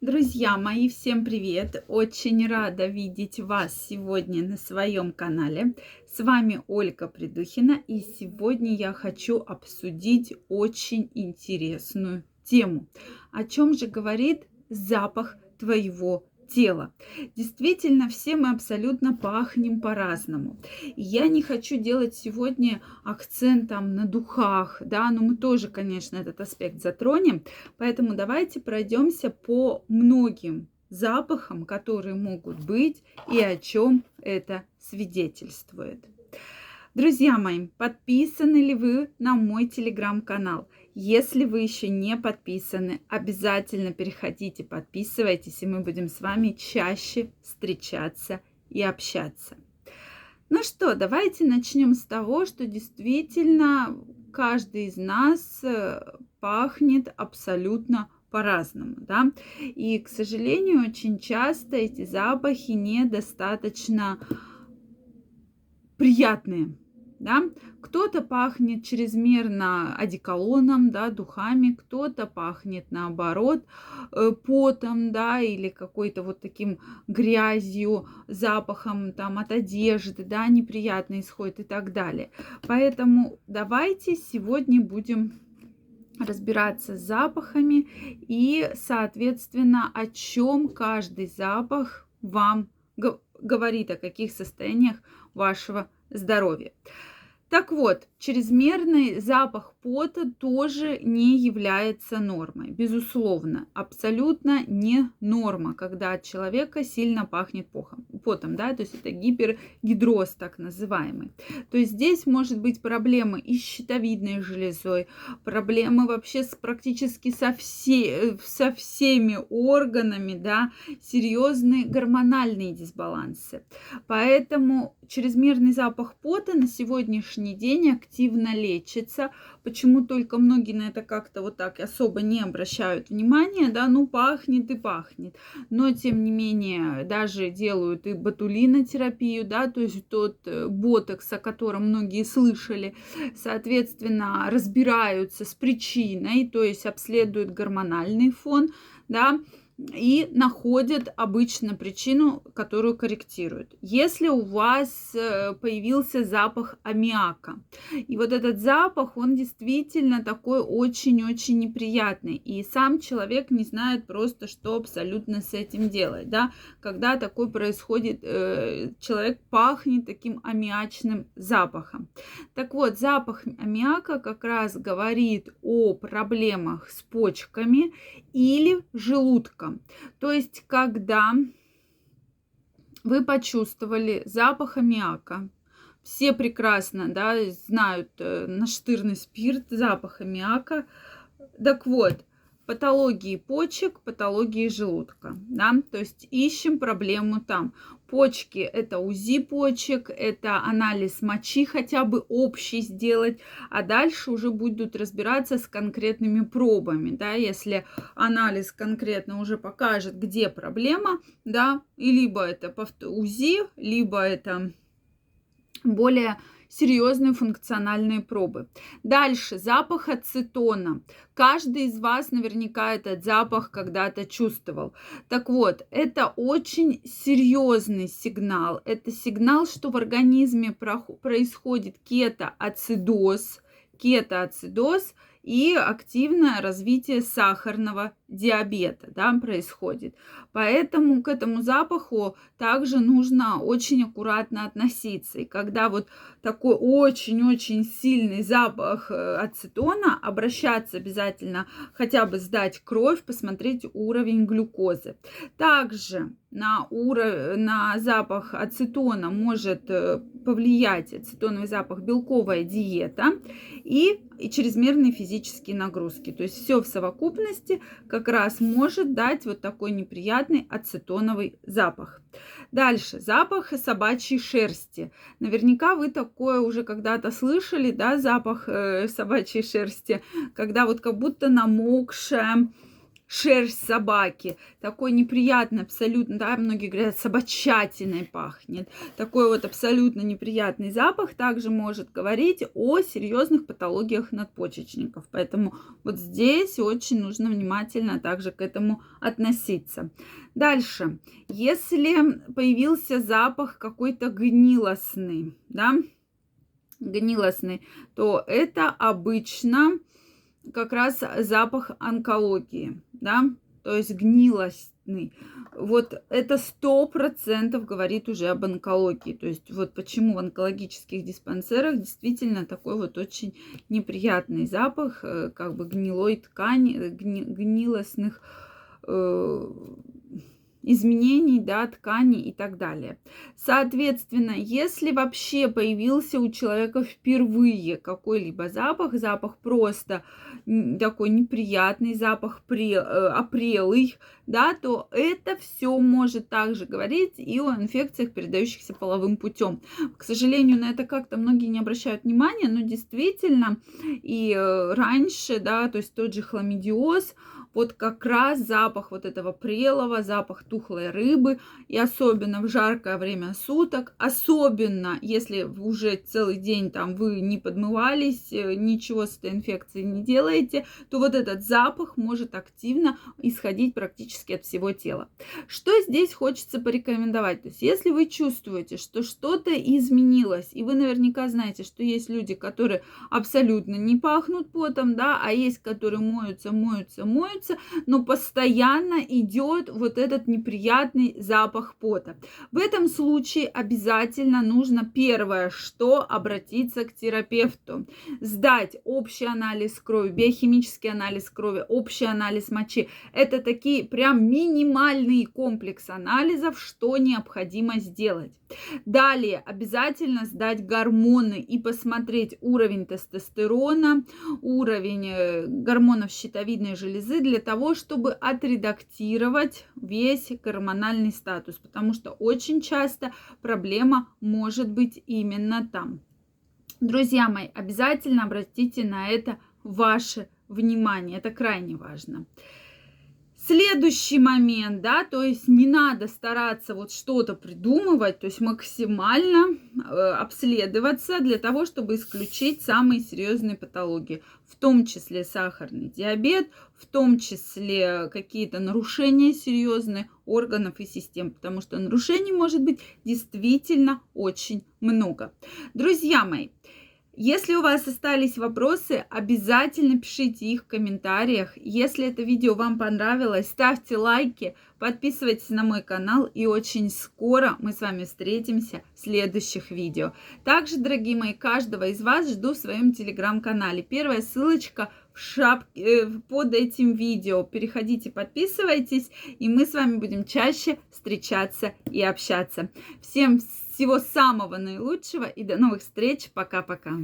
Друзья мои, всем привет! Очень рада видеть вас сегодня на своем канале. С вами Ольга Придухина, и сегодня я хочу обсудить очень интересную тему. О чем же говорит запах твоего тела. Действительно, все мы абсолютно пахнем по-разному. я не хочу делать сегодня акцент там на духах, да, но мы тоже, конечно, этот аспект затронем. Поэтому давайте пройдемся по многим запахам, которые могут быть и о чем это свидетельствует. Друзья мои, подписаны ли вы на мой телеграм-канал? Если вы еще не подписаны, обязательно переходите, подписывайтесь, и мы будем с вами чаще встречаться и общаться. Ну что, давайте начнем с того, что действительно каждый из нас э, пахнет абсолютно по-разному, да, и, к сожалению, очень часто эти запахи недостаточно приятные, да. Кто-то пахнет чрезмерно одеколоном, да, духами, кто-то пахнет наоборот э, потом, да, или какой-то вот таким грязью, запахом там от одежды, да, неприятно исходит и так далее. Поэтому давайте сегодня будем разбираться с запахами и, соответственно, о чем каждый запах вам говорит, о каких состояниях вашего здоровья. Так вот, чрезмерный запах пота тоже не является нормой. Безусловно, абсолютно не норма, когда от человека сильно пахнет похом, потом, да, то есть это гипергидроз так называемый. То есть здесь может быть проблемы и с щитовидной железой, проблемы вообще с практически со, все, со всеми органами, да, серьезные гормональные дисбалансы. Поэтому чрезмерный запах пота на сегодняшний день активно лечится. Почему только многие на это как-то вот так особо не обращают внимания, да, ну пахнет и пахнет. Но тем не менее даже делают и ботулинотерапию, да, то есть тот э, ботокс, о котором многие слышали, соответственно, разбираются с причиной, то есть обследуют гормональный фон, да, и находят обычно причину, которую корректируют. Если у вас э, появился запах аммиака, и вот этот запах, он действительно такой очень-очень неприятный, и сам человек не знает просто, что абсолютно с этим делать, да, когда такой происходит, э, человек пахнет таким аммиачным запахом. Так вот, запах аммиака как раз говорит о проблемах с почками или желудком запахом. То есть, когда вы почувствовали запах аммиака, все прекрасно да, знают э, наштырный спирт, запах аммиака. Так вот, патологии почек, патологии желудка. Да? То есть ищем проблему там. Почки – это УЗИ почек, это анализ мочи хотя бы общий сделать, а дальше уже будут разбираться с конкретными пробами, да, если анализ конкретно уже покажет, где проблема, да, и либо это УЗИ, либо это более серьезные функциональные пробы. Дальше, запах ацетона. Каждый из вас наверняка этот запах когда-то чувствовал. Так вот, это очень серьезный сигнал. Это сигнал, что в организме происходит кетоацидоз. Кетоацидоз и активное развитие сахарного диабета да, происходит. Поэтому к этому запаху также нужно очень аккуратно относиться. И когда вот такой очень-очень сильный запах э, ацетона, обращаться обязательно хотя бы сдать кровь, посмотреть уровень глюкозы. Также на, уров... на запах ацетона может э, повлиять ацетоновый запах белковая диета и, и чрезмерные физические нагрузки. То есть все в совокупности, как раз может дать вот такой неприятный ацетоновый запах. Дальше, запах собачьей шерсти. Наверняка вы такое уже когда-то слышали, да, запах э, собачьей шерсти, когда вот как будто намокшая шерсть собаки, такой неприятный абсолютно, да, многие говорят, собачатиной пахнет, такой вот абсолютно неприятный запах также может говорить о серьезных патологиях надпочечников, поэтому вот здесь очень нужно внимательно также к этому относиться. Дальше, если появился запах какой-то гнилостный, да, гнилостный, то это обычно как раз запах онкологии, да, то есть гнилостный. Вот это сто процентов говорит уже об онкологии. То есть вот почему в онкологических диспансерах действительно такой вот очень неприятный запах, э, как бы гнилой ткани, э, гни, гнилостных э, изменений, да, ткани и так далее. Соответственно, если вообще появился у человека впервые какой-либо запах, запах просто такой неприятный, запах э, опрелый, да, то это все может также говорить и о инфекциях, передающихся половым путем. К сожалению, на это как-то многие не обращают внимания, но действительно и э, раньше, да, то есть тот же хламидиоз, вот как раз запах вот этого прелого, запах тухлой рыбы, и особенно в жаркое время суток, особенно если уже целый день там вы не подмывались, э, ничего с этой инфекцией не делаете, то вот этот запах может активно исходить практически от всего тела. Что здесь хочется порекомендовать? То есть если вы чувствуете, что что-то изменилось, и вы наверняка знаете, что есть люди, которые абсолютно не пахнут потом, да, а есть, которые моются, моются, моются, становится, но постоянно идет вот этот неприятный запах пота. В этом случае обязательно нужно первое, что обратиться к терапевту, сдать общий анализ крови, биохимический анализ крови, общий анализ мочи. Это такие прям минимальный комплекс анализов, что необходимо сделать. Далее обязательно сдать гормоны и посмотреть уровень тестостерона, уровень э, гормонов щитовидной железы для того, чтобы отредактировать весь гормональный статус, потому что очень часто проблема может быть именно там. Друзья мои, обязательно обратите на это ваше внимание, это крайне важно. Следующий момент, да, то есть не надо стараться вот что-то придумывать, то есть максимально э, обследоваться для того, чтобы исключить самые серьезные патологии, в том числе сахарный диабет, в том числе какие-то нарушения серьезные органов и систем, потому что нарушений может быть действительно очень много. Друзья мои, если у вас остались вопросы, обязательно пишите их в комментариях. Если это видео вам понравилось, ставьте лайки, подписывайтесь на мой канал и очень скоро мы с вами встретимся в следующих видео. Также, дорогие мои, каждого из вас жду в своем телеграм-канале. Первая ссылочка в шапке э, под этим видео. Переходите, подписывайтесь, и мы с вами будем чаще встречаться и общаться. Всем всего самого наилучшего и до новых встреч. Пока-пока.